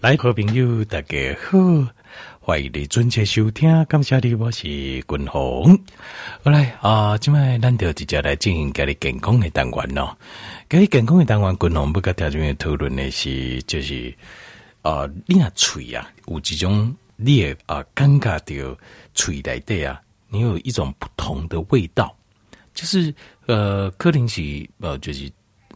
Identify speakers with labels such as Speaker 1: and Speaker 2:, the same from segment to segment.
Speaker 1: 来，好朋友，大家好，欢迎你准时收听，感谢你，我是君鸿。好来啊，今麦咱就直接来进行家里健康的单元咯。家里健康的单元，君鸿不跟条件讨论的是，就是啊，你那嘴啊，有几种你也啊，尴尬的嘴来的啊，你有一种不同的味道，就是呃，可能是呃，就是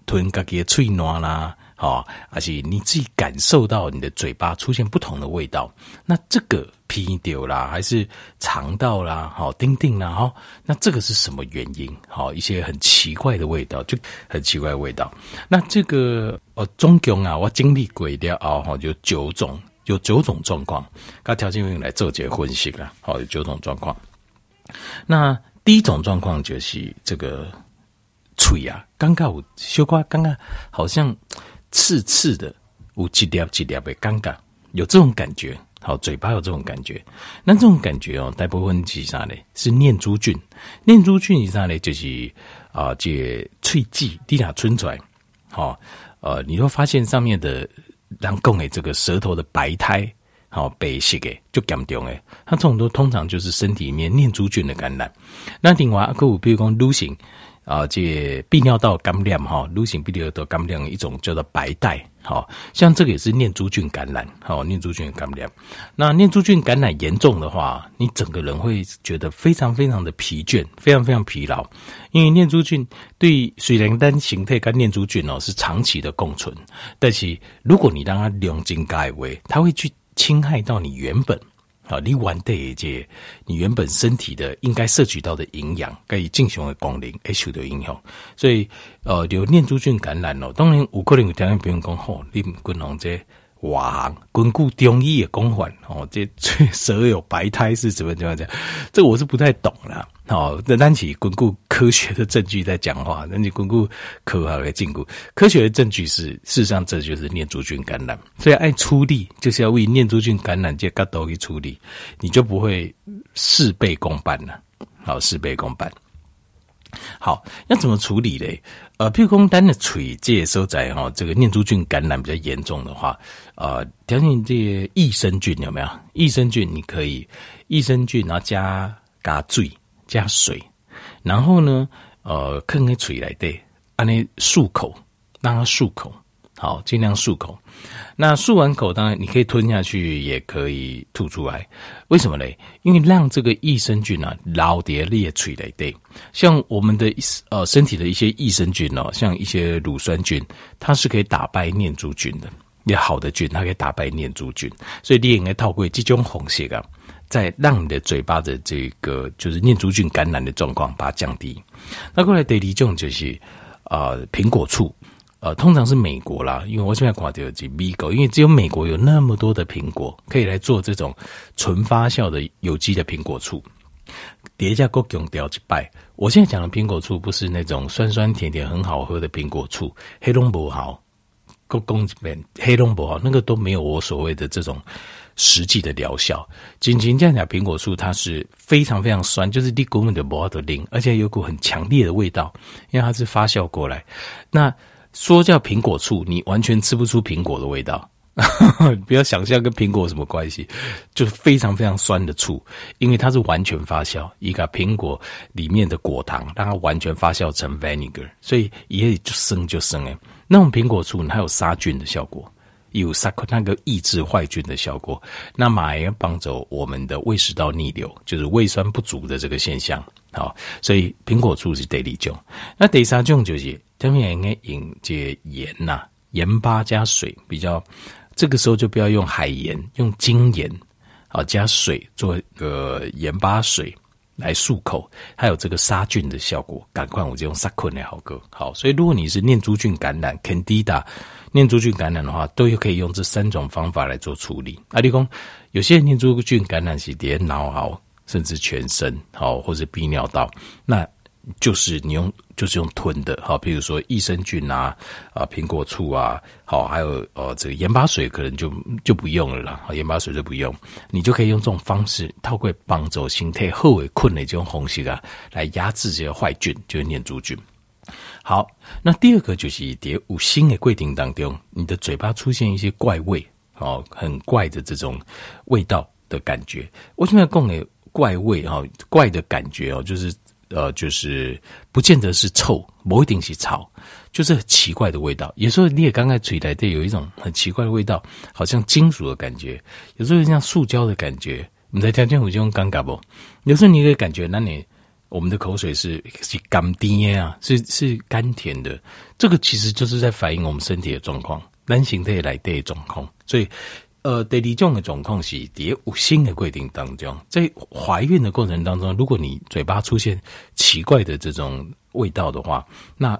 Speaker 1: 吞家己的嘴软啦。哦，而且你自己感受到你的嘴巴出现不同的味道，那这个鼻丢啦，还是肠道啦，好，丁丁啦，哈，那这个是什么原因？好，一些很奇怪的味道，就很奇怪的味道。那这个呃，总共啊，我经历过的啊，哈，有九种，有九种状况，跟条件用来做结分析啦。好，有九种状况。那第一种状况就是这个嘴啊，刚刚我修瓜，刚刚好像。刺刺的，有几粒几粒的尴尬，有这种感觉。好，嘴巴有这种感觉。那这种感觉哦，大部分是啥呢？是念珠菌。念珠菌以上呢？就是啊，这喙迹滴打吞出来。好，呃，你会发现上面的人讲的这个舌头的白苔，好白色的，就严重诶。它这种都通常就是身体里面念珠菌的感染。那另外，还有比如讲女性。啊，这泌尿道感染哈，女性泌尿道感染一种叫做白带，好像这个也是念珠菌感染，好念珠菌感染。那念珠菌感染严重的话，你整个人会觉得非常非常的疲倦，非常非常疲劳，因为念珠菌对水灵丹形态跟念珠菌哦是长期的共存，但是如果你让它两进盖位，它会去侵害到你原本。啊，你完的这你原本身体的应该摄取到的营养，该以进行的功能，会受到影响。所以，呃，有念珠菌感染哦，当然有可能有条件不用讲吼，你们滚龙这。哇，根据中医的讲法，哦，这舌有白胎是怎么怎么讲？这个我是不太懂了。哦，那单起根据科学的证据在讲话，那你根据科学的证据，科学的证据是，事实上这就是念珠菌感染，所以爱出力就是要为念珠菌感染这个都去处理，你就不会事倍功半了。好，事倍功半。好，要怎么处理嘞？呃，譬如说单的嘴这收在哈，这个念珠菌感染比较严重的话，呃，条件这些益生菌有没有？益生菌你可以益生菌，然后加加水加水，然后呢，呃，看个嘴来对，按呢漱口，让它漱口。好，尽量漱口。那漱完口，当然你可以吞下去，也可以吐出来。为什么嘞？因为让这个益生菌啊，老蝶裂嘴来对。像我们的呃身体的一些益生菌哦，像一些乳酸菌，它是可以打败念珠菌的。也好的菌，它可以打败念珠菌。所以你应该透过这种红色啊，再让你的嘴巴的这个就是念珠菌感染的状况把它降低。那过来第二种就是啊苹果醋。呃，通常是美国啦，因为我现在挂掉几米狗，因为只有美国有那么多的苹果可以来做这种纯发酵的有机的苹果醋。叠加够用掉几拜，我现在讲的苹果醋不是那种酸酸甜甜很好喝的苹果醋，黑龙不好，够公几遍黑龙不好，那个都没有我所谓的这种实际的疗效。仅仅这样讲，苹果醋它是非常非常酸，就是你根本就不好的灵，而且有股很强烈的味道，因为它是发酵过来。那说叫苹果醋，你完全吃不出苹果的味道，不要想象跟苹果有什么关系，就是非常非常酸的醋，因为它是完全发酵，一个苹果里面的果糖让它完全发酵成 vinegar，所以也就生就生诶。那种苹果醋它有杀菌的效果，有杀那个抑制坏菌的效果，那么也帮助我们的胃食道逆流，就是胃酸不足的这个现象。好，所以苹果醋是第二种，那第三种就是。下面应该用这盐呐，盐巴加水比较，这个时候就不要用海盐，用精盐，啊，加水做一个盐巴水来漱口，还有这个杀菌的效果。赶快我就用杀菌的好歌，好，所以如果你是念珠菌感染，Candida 念珠菌感染的话，都可以用这三种方法来做处理。阿立功，有些念珠菌感染是连脑好，甚至全身好，或者泌尿道那。就是你用，就是用吞的，好，比如说益生菌啊，啊，苹果醋啊，好，还有呃，这个盐巴水可能就就不用了啦，盐巴水就不用，你就可以用这种方式，透过帮助心态后尾困的这种红色啊，来压制这些坏菌，就是念珠菌。好，那第二个就是在五星的规定当中，你的嘴巴出现一些怪味，哦，很怪的这种味道的感觉。为什么要供给怪味哈？怪的感觉哦，就是呃，就是不见得是臭，不一定是臭，就是很奇怪的味道。有时候你也刚刚嘴来的有一种很奇怪的味道，好像金属的感觉，有时候像塑胶的感觉。你在条件有这种尴尬不？有时候你可以感觉，那你我们的口水是是甘甜啊，是是甘甜的。这个其实就是在反映我们身体的状况，男性体来的状况。所以，呃，第二种的状况是在五新的规定当中，在怀孕的过程当中，如果你嘴巴出现奇怪的这种味道的话，那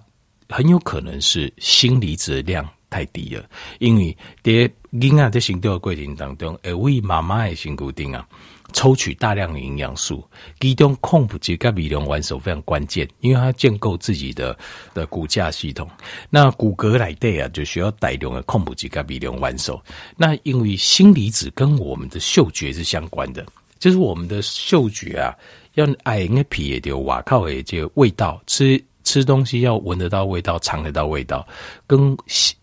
Speaker 1: 很有可能是锌离子量太低了，因为在婴儿在行动的过程当中，而为妈妈的身躯顶啊抽取大量的营养素，其中空腹质跟微量元素非常关键，因为它建构自己的的骨架系统。那骨骼来对啊，就需要大量的空腹质跟微量元素。那因为锌离子跟我们的嗅觉是相关的，就是我们的嗅觉啊，要爱那皮也就瓦靠诶，就味道吃。吃东西要闻得到味道，尝得到味道，跟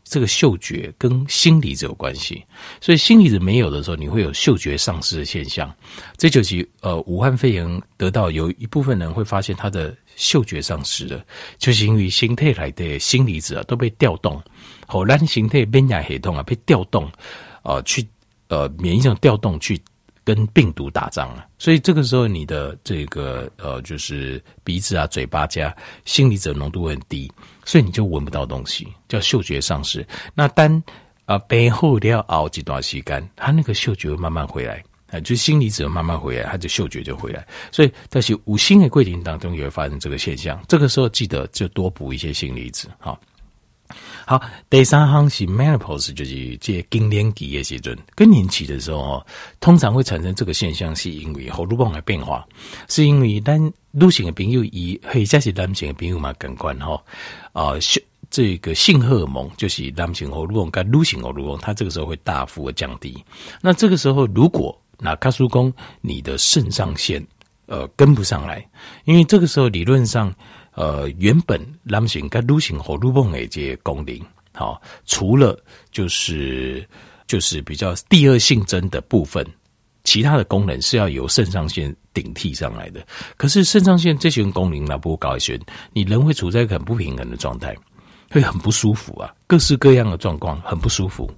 Speaker 1: 这个嗅觉跟锌离子有关系。所以锌离子没有的时候，你会有嗅觉丧失的现象。这就是呃，武汉肺炎得到有一部分人会发现他的嗅觉丧失了，就是因为身体来的锌离子啊都被调动，后让身体免疫系统啊被调动，呃，去呃免疫上调动去。跟病毒打仗了，所以这个时候你的这个呃，就是鼻子啊、嘴巴加锌离子浓度很低，所以你就闻不到东西，叫嗅觉丧失。那当啊背后要熬几段时间，他那个嗅觉会慢慢回来啊，就锌离子慢慢回来，他的嗅觉就回来。所以但是五星的桂林当中也会发生这个现象，这个时候记得就多补一些锌离子，好。好，第三行是 menopause，就是这更年期的时阵，更年期的时候哦，通常会产生这个现象，是因为荷尔蒙的变化，是因为咱女性的朋友以或者是男性的朋友嘛，感官哈啊，这个性荷尔蒙就是男性荷尔蒙跟女性荷尔蒙，它这个时候会大幅的降低。那这个时候，如果那卡叔公你的肾上腺呃跟不上来，因为这个时候理论上。呃，原本男性跟女性荷尔蒙的这些功能，好，除了就是就是比较第二性征的部分，其他的功能是要由肾上腺顶替上来的。可是肾上腺这些功能呢，不够高一些，你人会处在一个很不平衡的状态，会很不舒服啊，各式各样的状况很不舒服。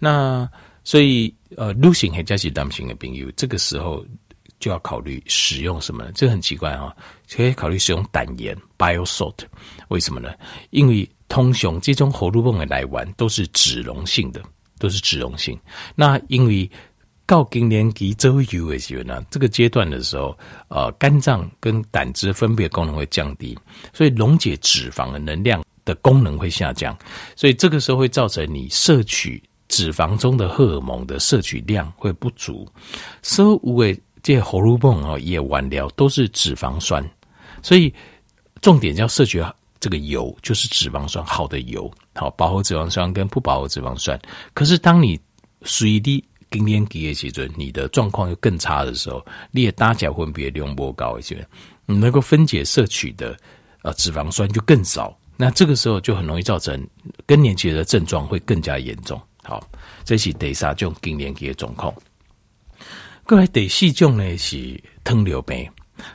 Speaker 1: 那所以呃，女性和加起男性的朋友，这个时候。就要考虑使用什么呢？这很奇怪啊，可以考虑使用胆盐 （bile salt）。为什么呢？因为通常这种荷尔蒙的来源都是脂溶性的，都是脂溶性。那因为到更年期左右的时呢，这个阶段的时候，呃，肝脏跟胆汁分泌功能会降低，所以溶解脂肪的能量的功能会下降，所以这个时候会造成你摄取脂肪中的荷尔蒙的摄取量会不足，所以会。这些荷尔蒙啊，也完了，都是脂肪酸，所以重点要摄取这个油，就是脂肪酸，好的油，好饱和脂肪酸跟不饱和脂肪酸。可是当你随地更年期的时阵，你的状况又更差的时候，你也大脚分别量不高一些，你能够分解摄取的呃脂肪酸就更少，那这个时候就很容易造成更年期的症状会更加严重。好，这是第三种更年期的状况。过来第四种呢是糖尿病，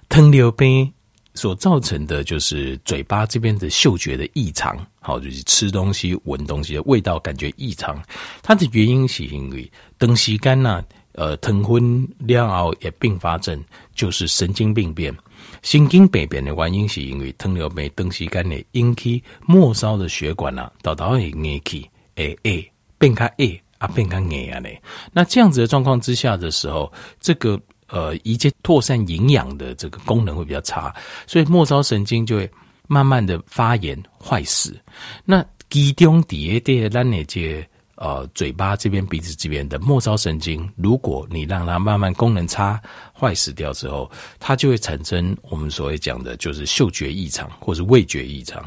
Speaker 1: 糖尿病所造成的就是嘴巴这边的嗅觉的异常，好，就是吃东西、闻东西的味道感觉异常。它的原因是因为长时间呐，呃，糖分了后也并发症就是神经病变。神经病变的原因是因为糖尿病长时间的引起末梢的血管呐，导导会硬起，诶诶，变卡诶。啊，变干硬啊嘞！那这样子的状况之下的时候，这个呃，一些扩散营养的这个功能会比较差，所以末梢神经就会慢慢的发炎坏死。那其中底下的咱那些呃嘴巴这边、鼻子这边的末梢神经，如果你让它慢慢功能差坏死掉之后，它就会产生我们所谓讲的，就是嗅觉异常或是味觉异常。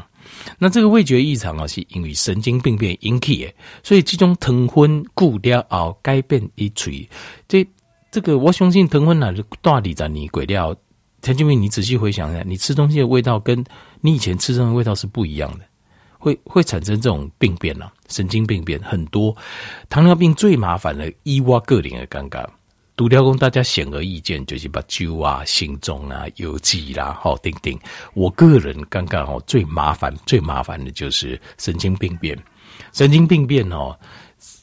Speaker 1: 那这个味觉异常啊，是因为神经病变引起的，所以这种糖分过了后改变一锤，这这个我相信糖分啊，就大理在你鬼掉。陈俊明，你仔细回想一下，你吃东西的味道跟你以前吃东西的味道是不一样的。会会产生这种病变啊，神经病变很多。糖尿病最麻烦的，伊我个人的尴尬。独雕工，大家显而易见就是把酒啊、心中啊、油脂啦、好等等。我个人刚刚哦，最麻烦、最麻烦的就是神经病变。神经病变哦，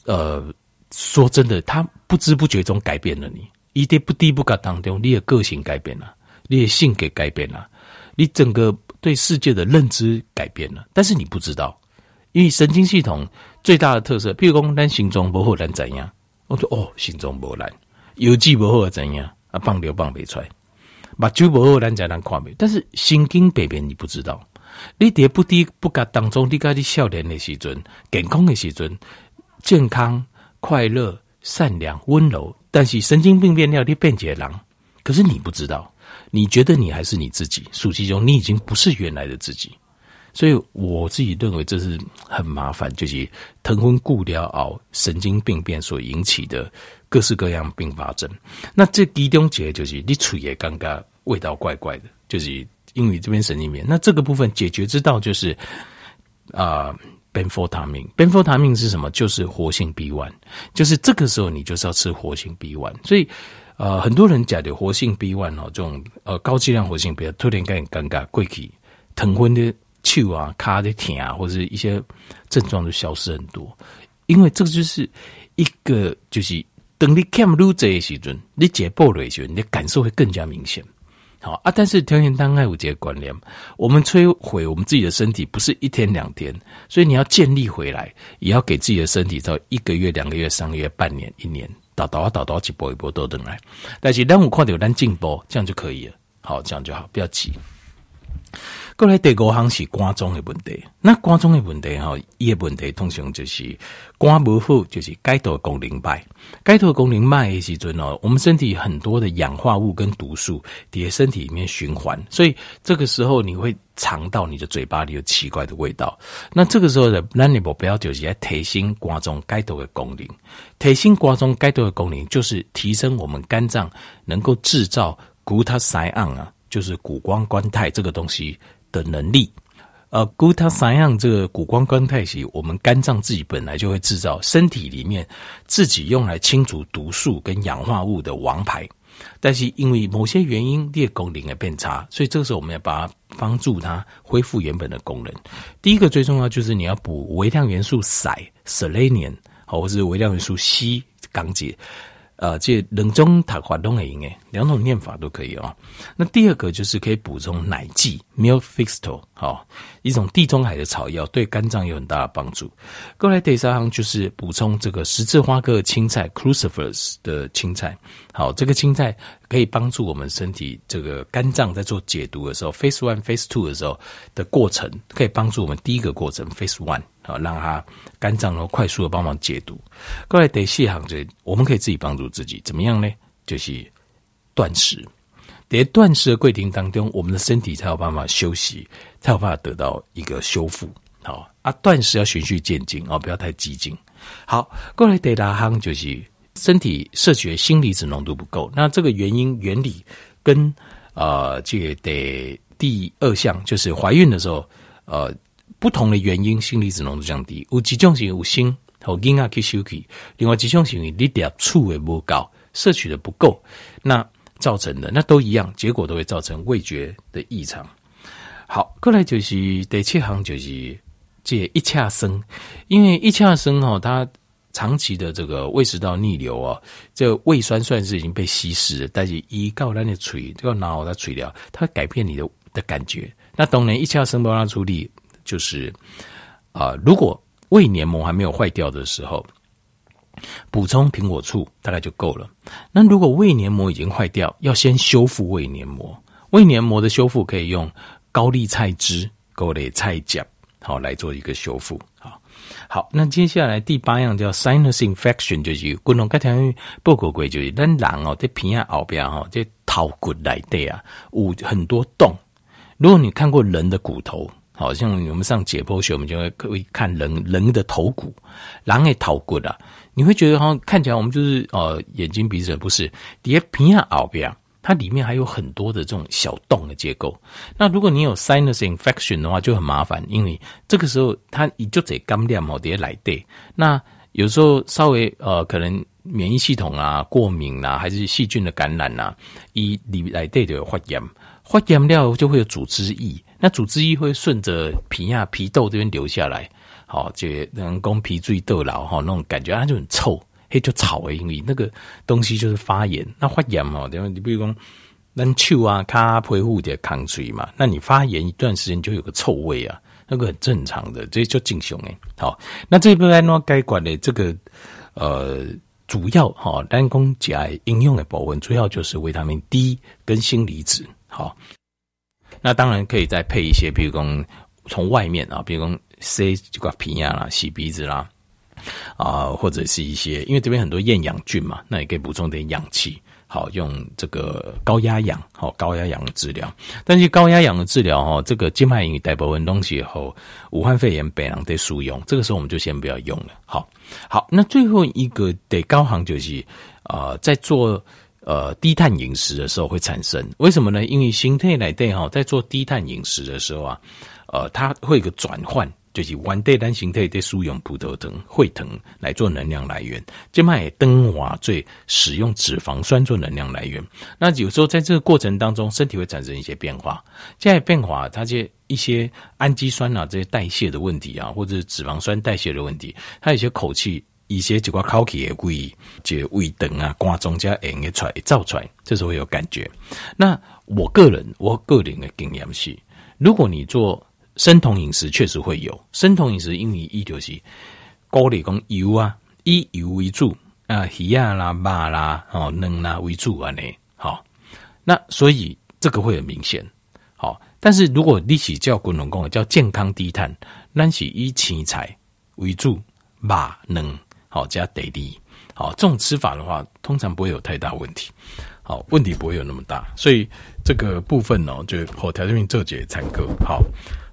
Speaker 1: 呃，说真的，他不知不觉中改变了你，一滴不低不嘎当中，你的个性改变了，你的性格改变了，你整个对世界的认知改变了。但是你不知道，因为神经系统最大的特色，譬如说，咱心脏不好，咱怎样？我说哦，心脏不烂。油脂不好怎样啊？放流放不出来，目睭不好，咱才能看不。但是神经病变你不知道，你跌不低不甲当中，你家你少年的时阵，健康的时阵，健康、快乐、善良、温柔。但是神经病变了，你变解狼，可是你不知道，你觉得你还是你自己，实际中你已经不是原来的自己。所以我自己认为这是很麻烦，就是糖分过了后，神经病变所引起的各式各样并发症。那这其中一个就是你嘴也尴尬，味道怪怪的，就是因为这边神经病。那这个部分解决之道就是啊，便佛他命。便佛他命是什么？就是活性 B one，就是这个时候你就是要吃活性 B one。所以呃，很多人讲的活性 B one 哦，这种呃高剂量活性 B one，突然间尴尬，贵气疼昏的。手啊，卡的疼啊，或者一些症状就消失很多，因为这个就是一个，就是等你看不这一时阵，你解剖了时候，你的感受会更加明显。好啊，但是条件当爱有这个观念，我们摧毁我们自己的身体不是一天两天，所以你要建立回来，也要给自己的身体到一个月、两个月、三个月、半年、一年，倒倒啊倒倒，一波一波都等来。但是当我看到有咱进步，这样就可以了。好，这样就好，不要急。过来第五项是肝脏的问题，那肝脏的问题哈，伊个问题通常就是肝不好，就是解毒功能歹。解毒功能歹的时阵哦，我们身体很多的氧化物跟毒素在身体里面循环，所以这个时候你会尝到你的嘴巴里有奇怪的味道。那这个时候的咱的目标就是要提升肝脏解毒的功能，提升肝脏解毒的功能就是提升我们肝脏能够制造谷氨酸啊，就是谷胱甘肽这个东西。的能力，呃，glutathione 这个谷胱甘肽是我们肝脏自己本来就会制造，身体里面自己用来清除毒素跟氧化物的王牌。但是因为某些原因，裂功能也变差，所以这个时候我们要把它帮助它恢复原本的功能。第一个最重要就是你要补微量元素硒 （selenium） 好，或是微量元素硒钢结。呃，这冷中塔滑动的音诶，两种念法都可以哦。那第二个就是可以补充奶剂 （milk fixto） 好，一种地中海的草药，对肝脏有很大的帮助。过来第三行就是补充这个十字花科青菜 （crucifers） 的青菜。好，这个青菜可以帮助我们身体这个肝脏在做解毒的时候，phase one、phase two 的时候的过程，可以帮助我们第一个过程 phase one。好，让它肝脏能快速的帮忙解毒。过来得细想着，我们可以自己帮助自己，怎么样呢？就是断食。在断食的过程当中，我们的身体才有办法休息，才有办法得到一个修复。好啊，断食要循序渐进哦，不要太激进。好，过来第二项就是身体摄取的锌离子浓度不够。那这个原因原理跟呃，这个得第二项就是怀孕的时候，呃。不同的原因，锌离子浓度降低，有几种是有锌和阴啊去休息，另外几种是你点醋也不高，摄取的不够，那造成的那都一样，结果都会造成味觉的异常。好，过来就是第七行就是这一恰生，因为一恰生哦，它长期的这个胃食道逆流啊，这胃酸算是已经被稀释了，但是一告咱的垂，这个脑的嘴疗，它改变你的的感觉。那当然一恰生帮它处理。就是啊、如果胃黏膜还没有坏掉的时候，补充苹果醋大概就够了。那如果胃黏膜已经坏掉，要先修复胃黏膜。胃黏膜的修复可以用高丽菜汁、高丽菜酱好来做一个修复。好，好，那接下来第八样叫 sinus infection，就是骨龙盖条报告过，就是咱人哦，在皮下后边哦，这头骨来对啊，有很多洞。如果你看过人的骨头。好像我们上解剖学，我们就会可以看人人的头骨，人的头骨啊，你会觉得好像看起来我们就是呃眼睛鼻子不是，底下平下后边，它里面还有很多的这种小洞的结构。那如果你有 sinus infection 的话，就很麻烦，因为这个时候它你就得干掉某些来对。那有时候稍微呃，可能免疫系统啊、过敏啊，还是细菌的感染啊，一里来对就有发炎，发炎了就会有组织液，那组织液会顺着皮呀、皮豆这边流下来，好，就人工皮最豆老哈那种感觉，它就很臭。嘿，就草诶，因为那个东西就是发炎。那发炎嘛，对吧？你比如说，咱手啊、它皮肤的抗水嘛，那你发炎一段时间就有个臭味啊，那个很正常的，这就正常诶。好，那这边呢，该管的这个呃，主要哈，单攻甲应用的保温，主要就是维他命 D 跟锌离子。好，那当然可以再配一些，比如说从外面啊，比如说塞这个皮呀啦、洗鼻子啦。啊，或者是一些，因为这边很多厌氧菌嘛，那也可以补充点氧气，好用这个高压氧，好高压氧的治疗。但是高压氧的治疗哈，这个静脉引带部分东西以后，武汉肺炎本人得使用，这个时候我们就先不要用了。好，好，那最后一个得高行就是啊、在做呃低碳饮食的时候会产生，为什么呢？因为形态来对哈，在做低碳饮食的时候啊，呃，它会有个转换。就是原地单形态的输用葡萄糖、会糖来做能量来源，这卖灯华最使用脂肪酸做能量来源。那有时候在这个过程当中，身体会产生一些变化。这些变化，它这一些氨基酸啊，这些代谢的问题啊，或者是脂肪酸代谢的问题，它有些口气，一些几块口气也会就胃疼啊、肝脏加硬的出来、造出来，这时候会有感觉。那我个人，我个人的经验是，如果你做。生酮饮食确实会有生酮饮食，因为一就是高里讲油啊，以油为主啊，鱼啊啦、肉啦、哦、卵啦为主啊呢。好，那所以这个会很明显。好，但是如果你是叫滚龙工叫健康低碳，那是以青菜为主，肉卵好加 daily，，好这种吃法的话，通常不会有太大问题。好，问题不会有那么大，所以这个部分呢，就后调节性这节唱歌好。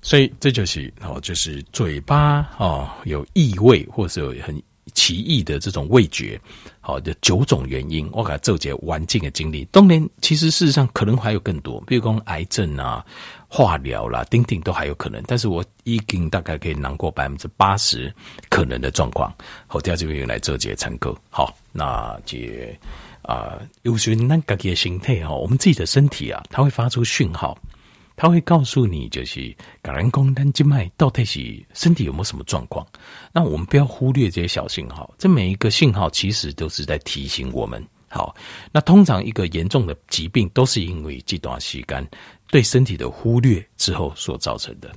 Speaker 1: 所以这就是哦，就是嘴巴哦有异味，或是有很奇异的这种味觉，好的九种原因，我给他总结环境的经历。当然，其实事实上可能还有更多，比如说癌症啊、化疗啦，等等都还有可能。但是我已经大概可以囊括百分之八十可能的状况。好，第二这边用来做些参考。好，那这啊，有时那个的形态哈，我们自己的身体啊，它会发出讯号。他会告诉你，就是感染功能静脉到底是身体有没有什么状况？那我们不要忽略这些小信号，这每一个信号其实都是在提醒我们。好，那通常一个严重的疾病都是因为这段时间对身体的忽略之后所造成的。